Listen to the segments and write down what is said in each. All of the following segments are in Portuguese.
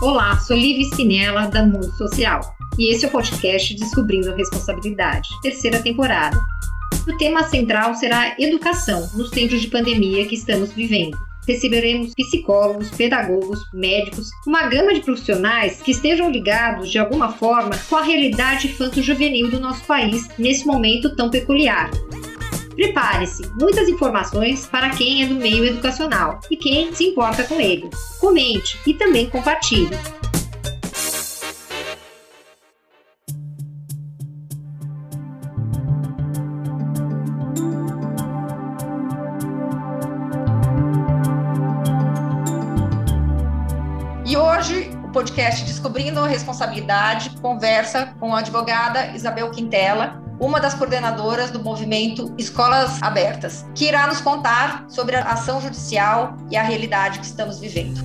Olá, sou Liv Sinella, da Mundo Social, e esse é o podcast Descobrindo a Responsabilidade, terceira temporada. O tema central será educação nos tempos de pandemia que estamos vivendo. Receberemos psicólogos, pedagogos, médicos, uma gama de profissionais que estejam ligados de alguma forma com a realidade infanto-juvenil do nosso país nesse momento tão peculiar. Prepare-se, muitas informações para quem é do meio educacional e quem se importa com ele. Comente e também compartilhe. E hoje o podcast Descobrindo a Responsabilidade conversa com a advogada Isabel Quintela, uma das coordenadoras do movimento Escolas Abertas, que irá nos contar sobre a ação judicial e a realidade que estamos vivendo.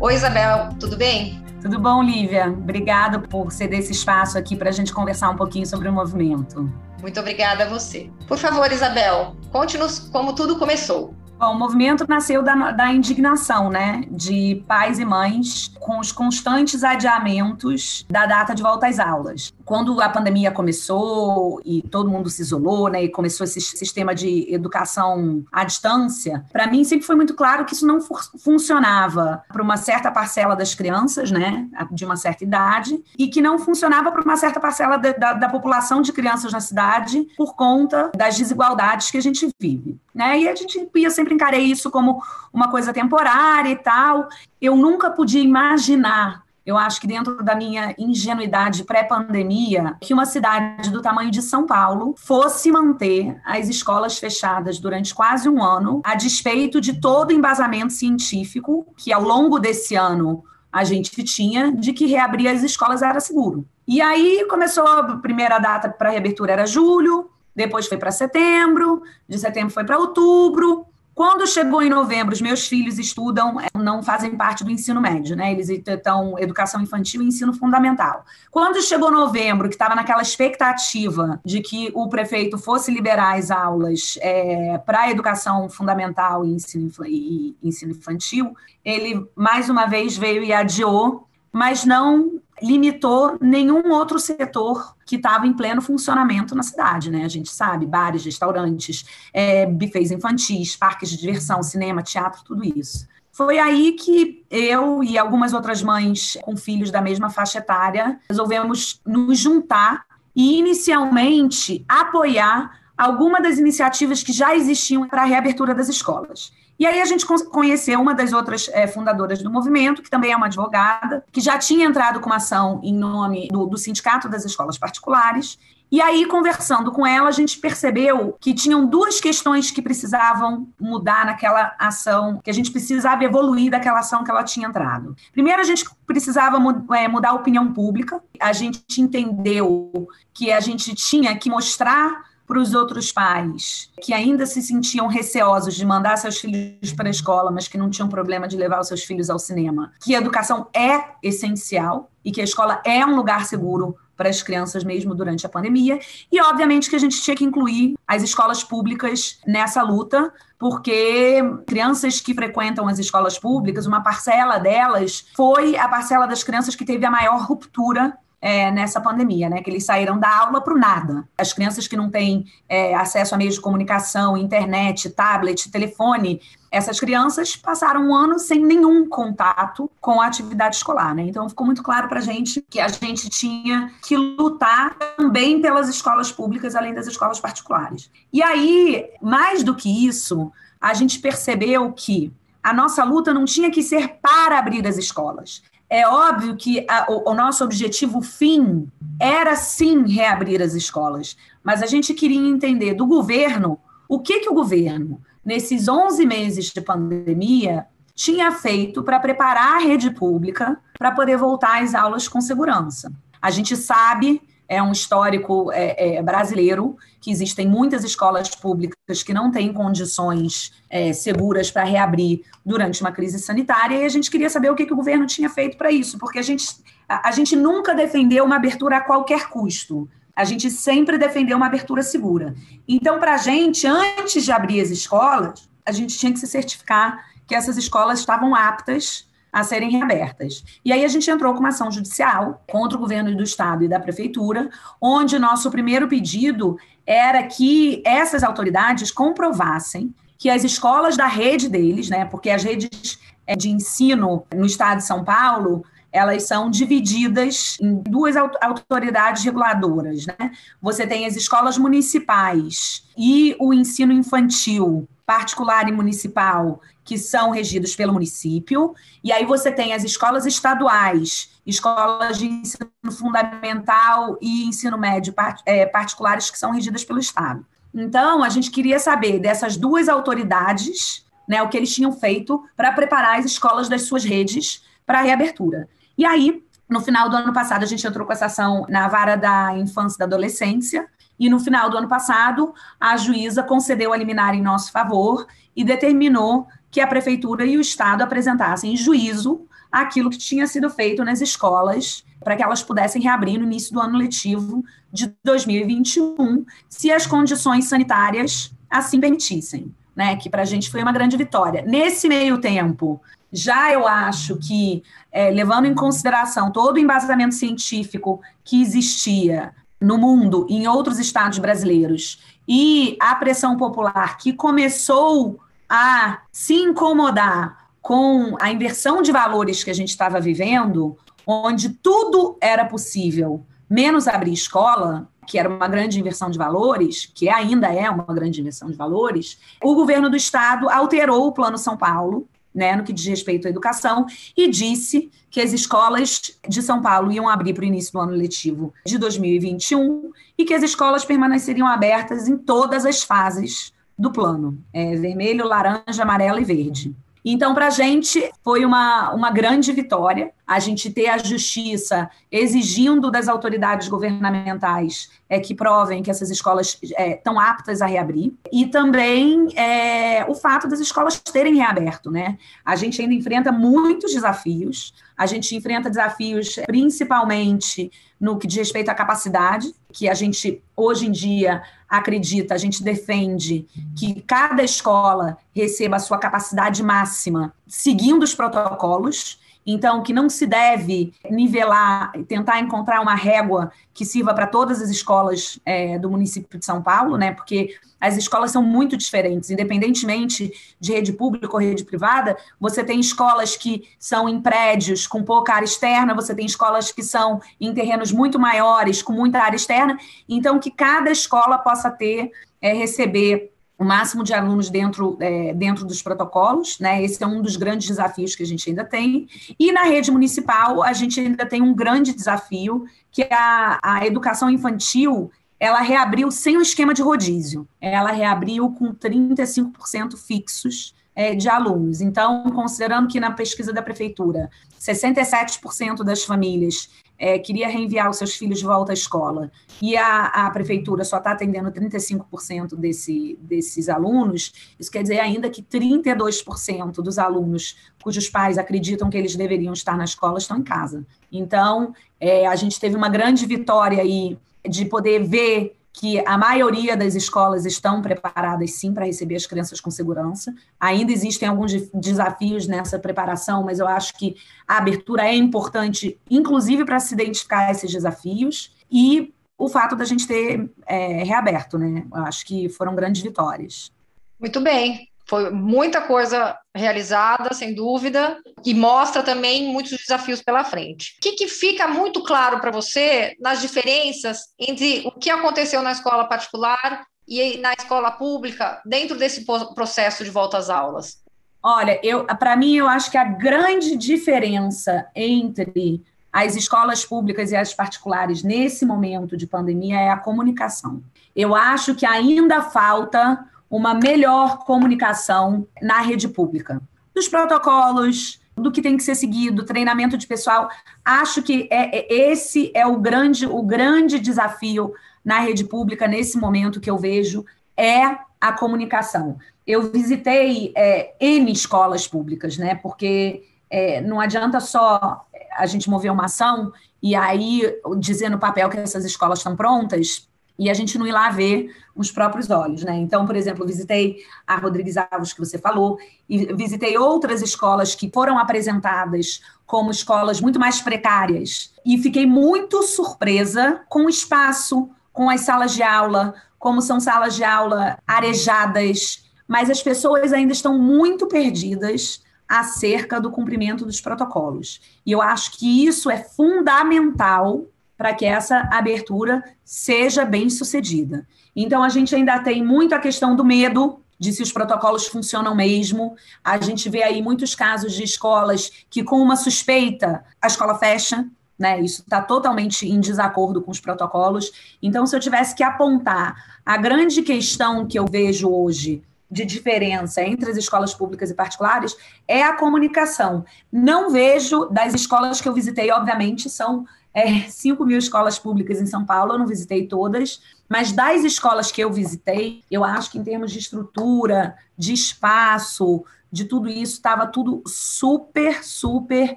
Oi, Isabel, tudo bem? Tudo bom, Lívia? Obrigada por ceder esse espaço aqui para a gente conversar um pouquinho sobre o movimento. Muito obrigada a você. Por favor, Isabel, conte-nos como tudo começou. Bom, o movimento nasceu da, da, indignação, né, de pais e mães com os constantes adiamentos da data de volta às aulas. Quando a pandemia começou e todo mundo se isolou, né, e começou esse sistema de educação à distância, para mim sempre foi muito claro que isso não funcionava para uma certa parcela das crianças, né, de uma certa idade, e que não funcionava para uma certa parcela da, da, da população de crianças na cidade por conta das desigualdades que a gente vive, né? E a gente ia sempre encarei isso como uma coisa temporária e tal. Eu nunca podia imaginar eu acho que dentro da minha ingenuidade pré-pandemia, que uma cidade do tamanho de São Paulo fosse manter as escolas fechadas durante quase um ano, a despeito de todo o embasamento científico que ao longo desse ano a gente tinha de que reabrir as escolas era seguro. E aí começou a primeira data para reabertura era julho, depois foi para setembro, de setembro foi para outubro, quando chegou em novembro, os meus filhos estudam, é, não fazem parte do ensino médio, né? Eles estão educação infantil e ensino fundamental. Quando chegou novembro, que estava naquela expectativa de que o prefeito fosse liberar as aulas é, para educação fundamental e ensino, e ensino infantil, ele mais uma vez veio e adiou, mas não limitou nenhum outro setor que estava em pleno funcionamento na cidade, né? A gente sabe, bares, restaurantes, é, bufês infantis, parques de diversão, cinema, teatro, tudo isso. Foi aí que eu e algumas outras mães com filhos da mesma faixa etária resolvemos nos juntar e inicialmente apoiar alguma das iniciativas que já existiam para a reabertura das escolas. E aí a gente conheceu uma das outras é, fundadoras do movimento, que também é uma advogada, que já tinha entrado com uma ação em nome do, do Sindicato das Escolas Particulares. E aí, conversando com ela, a gente percebeu que tinham duas questões que precisavam mudar naquela ação, que a gente precisava evoluir daquela ação que ela tinha entrado. Primeiro, a gente precisava é, mudar a opinião pública. A gente entendeu que a gente tinha que mostrar para os outros pais que ainda se sentiam receosos de mandar seus filhos para a escola, mas que não tinham problema de levar os seus filhos ao cinema, que a educação é essencial e que a escola é um lugar seguro para as crianças mesmo durante a pandemia. E obviamente que a gente tinha que incluir as escolas públicas nessa luta porque crianças que frequentam as escolas públicas uma parcela delas foi a parcela das crianças que teve a maior ruptura é, nessa pandemia, né? Que eles saíram da aula para o nada. As crianças que não têm é, acesso a meios de comunicação, internet, tablet, telefone, essas crianças passaram um ano sem nenhum contato com a atividade escolar, né? Então ficou muito claro para a gente que a gente tinha que lutar também pelas escolas públicas, além das escolas particulares. E aí, mais do que isso, a gente percebeu que a nossa luta não tinha que ser para abrir as escolas é óbvio que a, o, o, nosso objetivo fim era sim reabrir as escolas, mas a gente queria entender do governo o que, que o governo, nesses 11 meses de pandemia, tinha feito para preparar a rede pública para poder voltar às aulas com segurança. A gente sabe é um histórico é, é, brasileiro, que existem muitas escolas públicas que não têm condições é, seguras para reabrir durante uma crise sanitária, e a gente queria saber o que, que o governo tinha feito para isso, porque a gente, a, a gente nunca defendeu uma abertura a qualquer custo. A gente sempre defendeu uma abertura segura. Então, para a gente, antes de abrir as escolas, a gente tinha que se certificar que essas escolas estavam aptas a serem reabertas. E aí a gente entrou com uma ação judicial contra o governo do estado e da prefeitura, onde nosso primeiro pedido era que essas autoridades comprovassem que as escolas da rede deles, né, porque as redes é, de ensino no estado de São Paulo, elas são divididas em duas autoridades reguladoras, né? Você tem as escolas municipais e o ensino infantil particular e municipal, que são regidos pelo município, e aí você tem as escolas estaduais, escolas de ensino fundamental e ensino médio é, particulares que são regidas pelo Estado. Então, a gente queria saber dessas duas autoridades, né, o que eles tinham feito para preparar as escolas das suas redes para a reabertura. E aí, no final do ano passado, a gente entrou com essa ação na vara da infância e da adolescência, e no final do ano passado, a juíza concedeu a liminar em nosso favor e determinou que a prefeitura e o Estado apresentassem em juízo aquilo que tinha sido feito nas escolas para que elas pudessem reabrir no início do ano letivo de 2021, se as condições sanitárias assim permitissem, né? Que para a gente foi uma grande vitória. Nesse meio tempo, já eu acho que, é, levando em consideração todo o embasamento científico que existia no mundo, em outros estados brasileiros, e a pressão popular que começou a se incomodar com a inversão de valores que a gente estava vivendo, onde tudo era possível, menos abrir escola, que era uma grande inversão de valores, que ainda é uma grande inversão de valores, o governo do estado alterou o Plano São Paulo, né, no que diz respeito à educação, e disse que as escolas de São Paulo iam abrir para o início do ano letivo de 2021 e que as escolas permaneceriam abertas em todas as fases do plano: é, vermelho, laranja, amarelo e verde. Então, para a gente, foi uma, uma grande vitória a gente ter a justiça exigindo das autoridades governamentais é, que provem que essas escolas estão é, aptas a reabrir, e também é, o fato das escolas terem reaberto. Né? A gente ainda enfrenta muitos desafios, a gente enfrenta desafios principalmente no que diz respeito à capacidade, que a gente, hoje em dia, acredita, a gente defende que cada escola receba a sua capacidade máxima seguindo os protocolos. Então, que não se deve nivelar, tentar encontrar uma régua que sirva para todas as escolas é, do município de São Paulo, né? Porque as escolas são muito diferentes, independentemente de rede pública ou rede privada. Você tem escolas que são em prédios com pouca área externa, você tem escolas que são em terrenos muito maiores, com muita área externa. Então, que cada escola possa ter, é, receber o máximo de alunos dentro, é, dentro dos protocolos, né? Esse é um dos grandes desafios que a gente ainda tem. E na rede municipal, a gente ainda tem um grande desafio, que é a, a educação infantil ela reabriu sem o esquema de rodízio. Ela reabriu com 35% fixos é, de alunos. Então, considerando que na pesquisa da prefeitura, 67% das famílias é, queria reenviar os seus filhos de volta à escola e a, a prefeitura só está atendendo 35% desse, desses alunos, isso quer dizer ainda que 32% dos alunos cujos pais acreditam que eles deveriam estar na escola estão em casa. Então, é, a gente teve uma grande vitória aí de poder ver que a maioria das escolas estão preparadas sim para receber as crianças com segurança. Ainda existem alguns desafios nessa preparação, mas eu acho que a abertura é importante, inclusive para se identificar esses desafios e o fato da gente ter é, reaberto, né? Eu acho que foram grandes vitórias. Muito bem. Foi muita coisa realizada, sem dúvida, e mostra também muitos desafios pela frente. O que, que fica muito claro para você nas diferenças entre o que aconteceu na escola particular e na escola pública dentro desse processo de volta às aulas? Olha, eu, para mim, eu acho que a grande diferença entre as escolas públicas e as particulares nesse momento de pandemia é a comunicação. Eu acho que ainda falta uma melhor comunicação na rede pública. Dos protocolos, do que tem que ser seguido, treinamento de pessoal. Acho que é, é, esse é o grande, o grande desafio na rede pública nesse momento que eu vejo é a comunicação. Eu visitei é, N escolas públicas, né? Porque é, não adianta só a gente mover uma ação e aí dizer no papel que essas escolas estão prontas, e a gente não ir lá ver os próprios olhos, né? Então, por exemplo, visitei a Rodrigues Alves, que você falou, e visitei outras escolas que foram apresentadas como escolas muito mais precárias, e fiquei muito surpresa com o espaço, com as salas de aula, como são salas de aula arejadas, mas as pessoas ainda estão muito perdidas acerca do cumprimento dos protocolos. E eu acho que isso é fundamental para que essa abertura seja bem sucedida. Então, a gente ainda tem muito a questão do medo de se os protocolos funcionam mesmo. A gente vê aí muitos casos de escolas que, com uma suspeita, a escola fecha. Né, isso está totalmente em desacordo com os protocolos. Então, se eu tivesse que apontar a grande questão que eu vejo hoje de diferença entre as escolas públicas e particulares é a comunicação. Não vejo das escolas que eu visitei, obviamente, são é, 5 mil escolas públicas em São Paulo, eu não visitei todas, mas das escolas que eu visitei, eu acho que em termos de estrutura, de espaço, de tudo isso, estava tudo super, super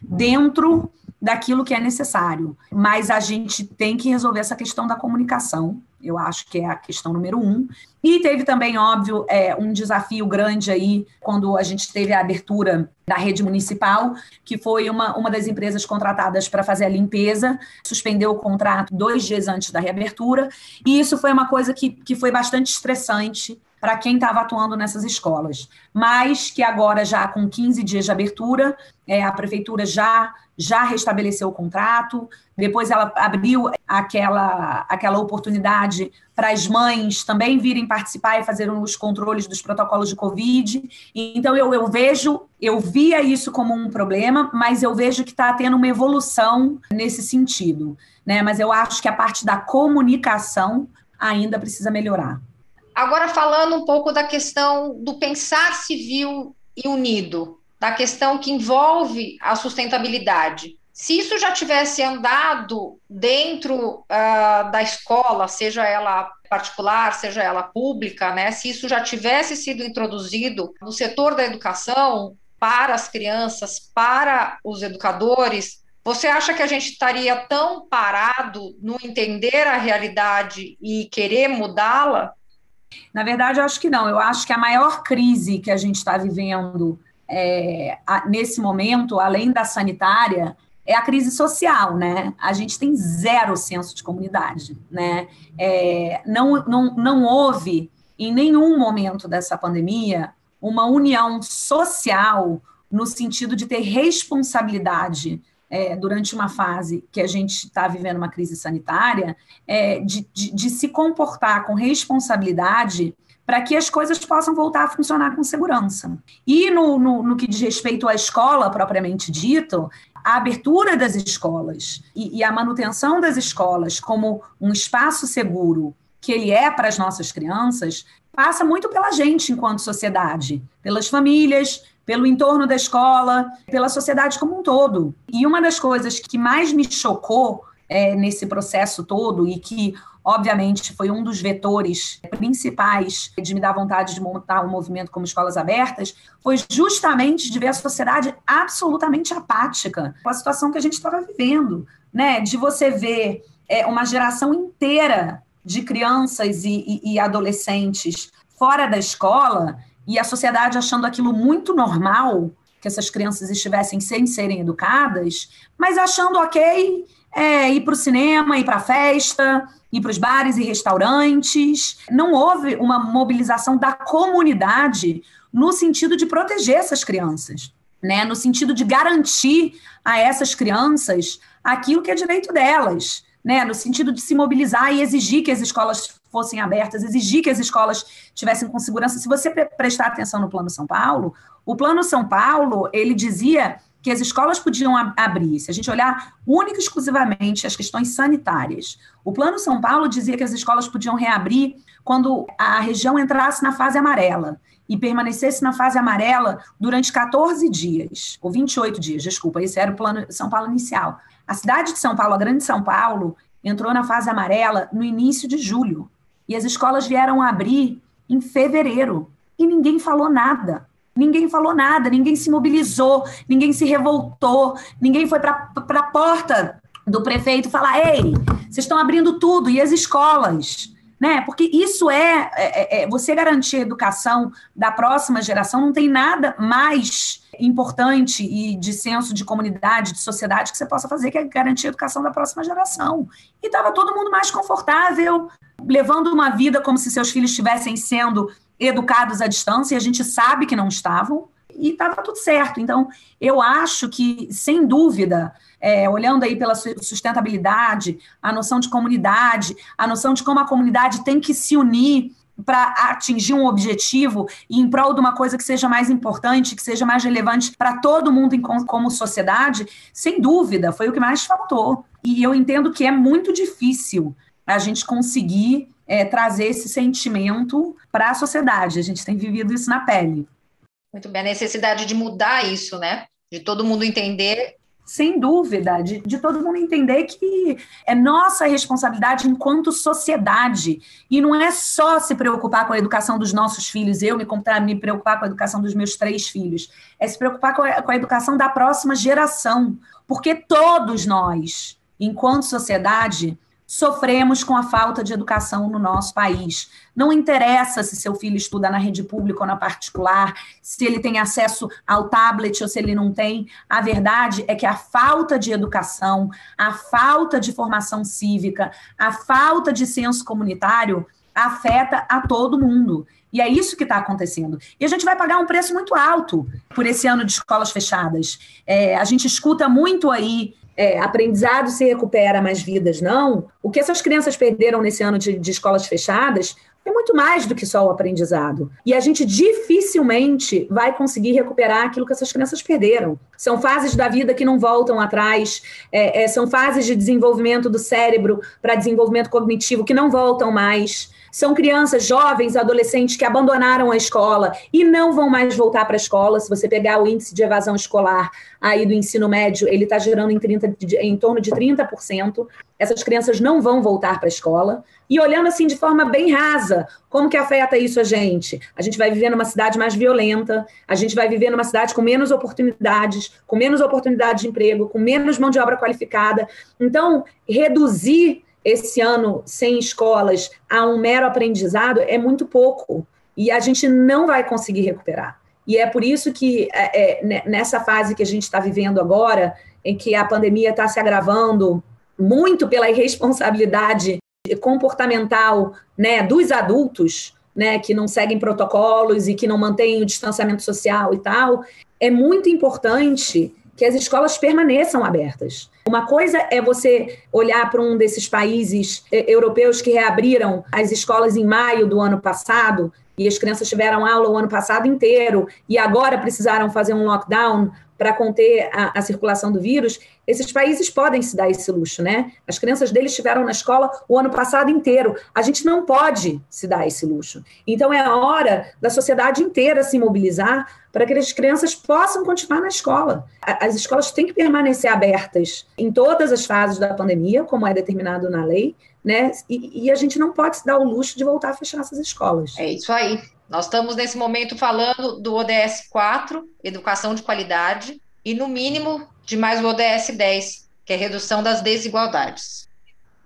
dentro daquilo que é necessário. Mas a gente tem que resolver essa questão da comunicação. Eu acho que é a questão número um. E teve também, óbvio, é, um desafio grande aí quando a gente teve a abertura da rede municipal, que foi uma, uma das empresas contratadas para fazer a limpeza, suspendeu o contrato dois dias antes da reabertura. E isso foi uma coisa que, que foi bastante estressante para quem estava atuando nessas escolas. Mas que agora, já com 15 dias de abertura, é, a prefeitura já, já restabeleceu o contrato, depois ela abriu aquela, aquela oportunidade para as mães também virem participar e fazer os controles dos protocolos de Covid. Então, eu, eu vejo, eu via isso como um problema, mas eu vejo que está tendo uma evolução nesse sentido. Né? Mas eu acho que a parte da comunicação ainda precisa melhorar. Agora, falando um pouco da questão do pensar civil e unido, da questão que envolve a sustentabilidade. Se isso já tivesse andado dentro uh, da escola, seja ela particular, seja ela pública, né? Se isso já tivesse sido introduzido no setor da educação para as crianças, para os educadores, você acha que a gente estaria tão parado no entender a realidade e querer mudá-la? Na verdade, eu acho que não. Eu acho que a maior crise que a gente está vivendo é, a, nesse momento, além da sanitária, é a crise social, né? A gente tem zero senso de comunidade, né? É, não, não, não houve em nenhum momento dessa pandemia uma união social no sentido de ter responsabilidade é, durante uma fase que a gente está vivendo uma crise sanitária, é, de, de, de se comportar com responsabilidade para que as coisas possam voltar a funcionar com segurança. E no, no, no, que diz respeito à escola propriamente dito, a abertura das escolas e, e a manutenção das escolas como um espaço seguro que ele é para as nossas crianças passa muito pela gente enquanto sociedade, pelas famílias, pelo entorno da escola, pela sociedade como um todo. E uma das coisas que mais me chocou é, nesse processo todo e que, obviamente, foi um dos vetores principais de me dar vontade de montar um movimento como Escolas Abertas, foi justamente de ver a sociedade absolutamente apática com a situação que a gente estava vivendo, né? De você ver é, uma geração inteira de crianças e, e, e adolescentes fora da escola e a sociedade achando aquilo muito normal, que essas crianças estivessem sem serem educadas, mas achando ok é, ir para o cinema, ir para a festa, ir para os bares e restaurantes. Não houve uma mobilização da comunidade no sentido de proteger essas crianças, né? no sentido de garantir a essas crianças aquilo que é direito delas né, no sentido de se mobilizar e exigir que as escolas fossem abertas, exigir que as escolas tivessem com segurança. Se você prestar atenção no Plano São Paulo, o Plano São Paulo, ele dizia que as escolas podiam abrir, se a gente olhar única e exclusivamente as questões sanitárias. O Plano São Paulo dizia que as escolas podiam reabrir quando a região entrasse na fase amarela e permanecesse na fase amarela durante 14 dias, ou 28 dias, desculpa, esse era o Plano São Paulo inicial. A cidade de São Paulo, a Grande São Paulo, entrou na fase amarela no início de julho. E as escolas vieram abrir em fevereiro. E ninguém falou nada. Ninguém falou nada, ninguém se mobilizou, ninguém se revoltou, ninguém foi para a porta do prefeito falar: ei, vocês estão abrindo tudo, e as escolas? Né? Porque isso é, é, é, você garantir a educação da próxima geração, não tem nada mais importante e de senso de comunidade, de sociedade que você possa fazer, que é garantir a educação da próxima geração. E estava todo mundo mais confortável, levando uma vida como se seus filhos estivessem sendo educados à distância, e a gente sabe que não estavam, e estava tudo certo. Então, eu acho que, sem dúvida, é, olhando aí pela sustentabilidade, a noção de comunidade, a noção de como a comunidade tem que se unir para atingir um objetivo e em prol de uma coisa que seja mais importante, que seja mais relevante para todo mundo em, como sociedade, sem dúvida, foi o que mais faltou. E eu entendo que é muito difícil a gente conseguir é, trazer esse sentimento para a sociedade. A gente tem vivido isso na pele. Muito bem, a necessidade de mudar isso, né? De todo mundo entender sem dúvida, de, de, todo mundo entender que é nossa responsabilidade enquanto sociedade. E não é só se preocupar com a educação dos nossos filhos, eu me, me preocupar com a educação dos meus três filhos, é se preocupar com a, com a educação da próxima geração. Porque todos nós, enquanto sociedade, sofremos com a falta de educação no nosso país. Não interessa se seu filho estuda na rede pública ou na particular, se ele tem acesso ao tablet ou se ele não tem. A verdade é que a falta de educação, a falta de formação cívica, a falta de senso comunitário afeta a todo mundo. E é isso que está acontecendo. E a gente vai pagar um preço muito alto por esse ano de escolas fechadas. É, a gente escuta muito aí é, aprendizado se recupera, mas vidas não, o que essas crianças perderam nesse ano de, de escolas fechadas é muito mais do que só o aprendizado. E a gente dificilmente vai conseguir recuperar aquilo que essas crianças perderam. São fases da vida que não voltam atrás, é, é, são fases de desenvolvimento do cérebro para desenvolvimento cognitivo que não voltam mais. São crianças, jovens, adolescentes que abandonaram a escola e não vão mais voltar para a escola. Se você pegar o índice de evasão escolar aí do ensino médio, ele está gerando em, 30, em torno de 30%. Essas crianças não vão voltar para a escola. E olhando assim de forma bem rasa, como que afeta isso a gente? A gente vai viver numa cidade mais violenta, a gente vai viver numa cidade com menos oportunidades, com menos oportunidade de emprego, com menos mão de obra qualificada. Então, reduzir esse ano sem escolas a um mero aprendizado é muito pouco. E a gente não vai conseguir recuperar. E é por isso que, é, é, nessa fase que a gente está vivendo agora, em que a pandemia está se agravando muito pela irresponsabilidade comportamental né, dos adultos, né, que não seguem protocolos e que não mantêm o distanciamento social e tal, é muito importante que as escolas permaneçam abertas. Uma coisa é você olhar para um desses países eh, europeus que reabriram as escolas em maio do ano passado e as crianças tiveram aula o ano passado inteiro e agora precisaram fazer um lockdown para conter a, a, circulação do vírus, esses países podem se dar esse luxo, né? As crianças deles estiveram na escola o ano passado inteiro. A gente não pode se dar esse luxo. Então é a hora da sociedade inteira se mobilizar para que as crianças possam continuar na escola. As escolas têm que permanecer abertas em todas as fases da pandemia, como é determinado na lei, né? E, e a gente não pode se dar o luxo de voltar a fechar essas escolas. É isso aí. Nós estamos nesse momento falando do ODS 4, educação de qualidade, e no mínimo de mais o ODS 10, que é redução das desigualdades.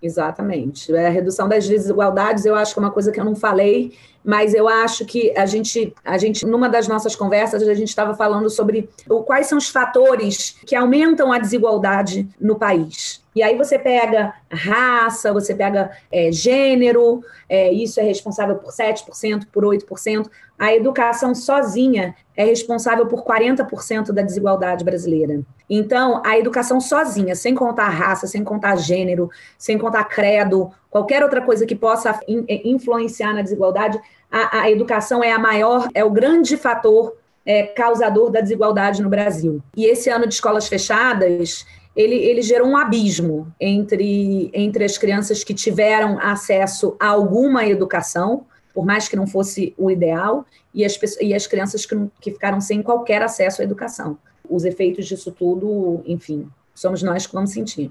Exatamente. É, a redução das desigualdades, eu acho que é uma coisa que eu não falei, mas eu acho que a gente, a gente numa das nossas conversas, a gente estava falando sobre o, quais são os fatores que aumentam a desigualdade no país. E aí você pega raça, você pega é, gênero, é, isso é responsável por 7%, por 8%. A educação sozinha é responsável por 40% da desigualdade brasileira. Então, a educação sozinha, sem contar raça, sem contar gênero, sem contar credo, qualquer outra coisa que possa in, influenciar na desigualdade, a, a, educação é a maior, é o grande fator é, causador da desigualdade no Brasil. E esse ano de escolas fechadas, ele, ele gerou um abismo entre, entre as crianças que tiveram acesso a alguma educação, por mais que não fosse o ideal, e as, e as crianças que, que ficaram sem qualquer acesso à educação. Os efeitos disso tudo, enfim, somos nós que vamos sentir.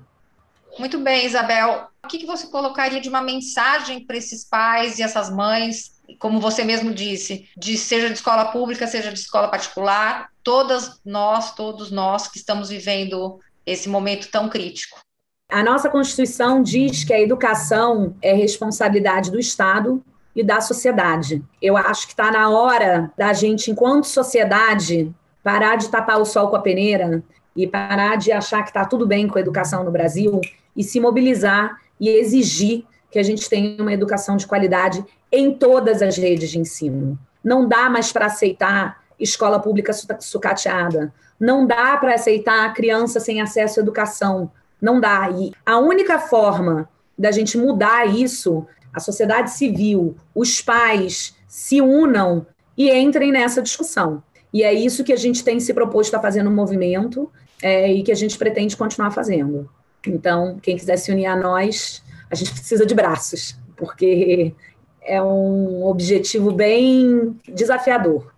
Muito bem, Isabel. O que, que você colocaria de uma mensagem para esses pais e essas mães, como você mesmo disse, de seja de escola pública, seja de escola particular, todas nós, todos nós que estamos vivendo esse momento tão crítico. A nossa Constituição diz que a educação é responsabilidade do Estado e da sociedade. Eu acho que está na hora da gente, enquanto sociedade, parar de tapar o sol com a peneira e parar de achar que está tudo bem com a educação no Brasil e se mobilizar e exigir que a gente tenha uma educação de qualidade em todas as redes de ensino. Não dá mais para aceitar escola pública sucateada. Não dá para aceitar criança sem acesso à educação. Não dá. E a única forma da gente mudar isso, a sociedade civil, os pais se unam e entrem nessa discussão. E é isso que a gente tem se proposto a fazer no movimento é, e que a gente pretende continuar fazendo. Então, quem quiser se unir a nós, a gente precisa de braços, porque é um objetivo bem desafiador.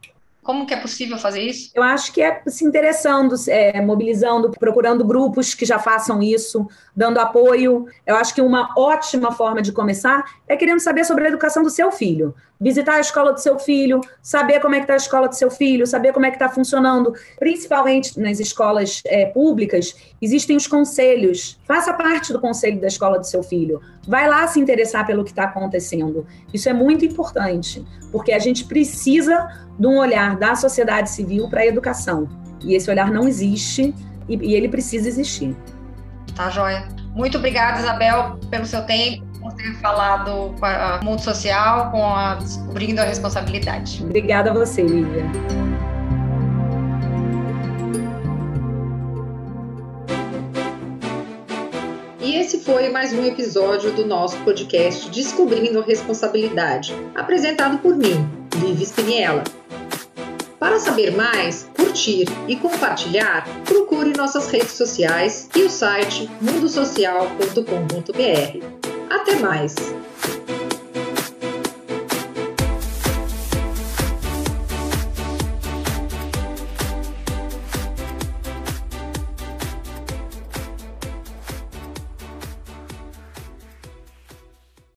Como que é possível fazer isso? Eu acho que é se interessando, é, mobilizando, procurando grupos que já façam isso, dando apoio. Eu acho que uma ótima forma de começar é querendo saber sobre a educação do seu filho. Visitar a escola do seu filho, saber como é que está a escola do seu filho, saber como é que está funcionando. Principalmente nas escolas é, públicas, existem os conselhos. Faça parte do conselho da escola do seu filho. Vai lá se interessar pelo que está acontecendo. Isso é muito importante, porque a gente precisa de um olhar da sociedade civil para a educação. E esse olhar não existe e, e ele precisa existir. Tá, joia. Muito obrigada, Isabel, pelo seu tempo, ter falado com o mundo social, com a Descobrindo a Responsabilidade. Obrigada a você, Lívia. E esse foi mais um episódio do nosso podcast Descobrindo a Responsabilidade, apresentado por mim, Lívia Spiniella. Para saber mais, curtir e compartilhar, procure nossas redes sociais e o site mundosocial.com.br. Até mais!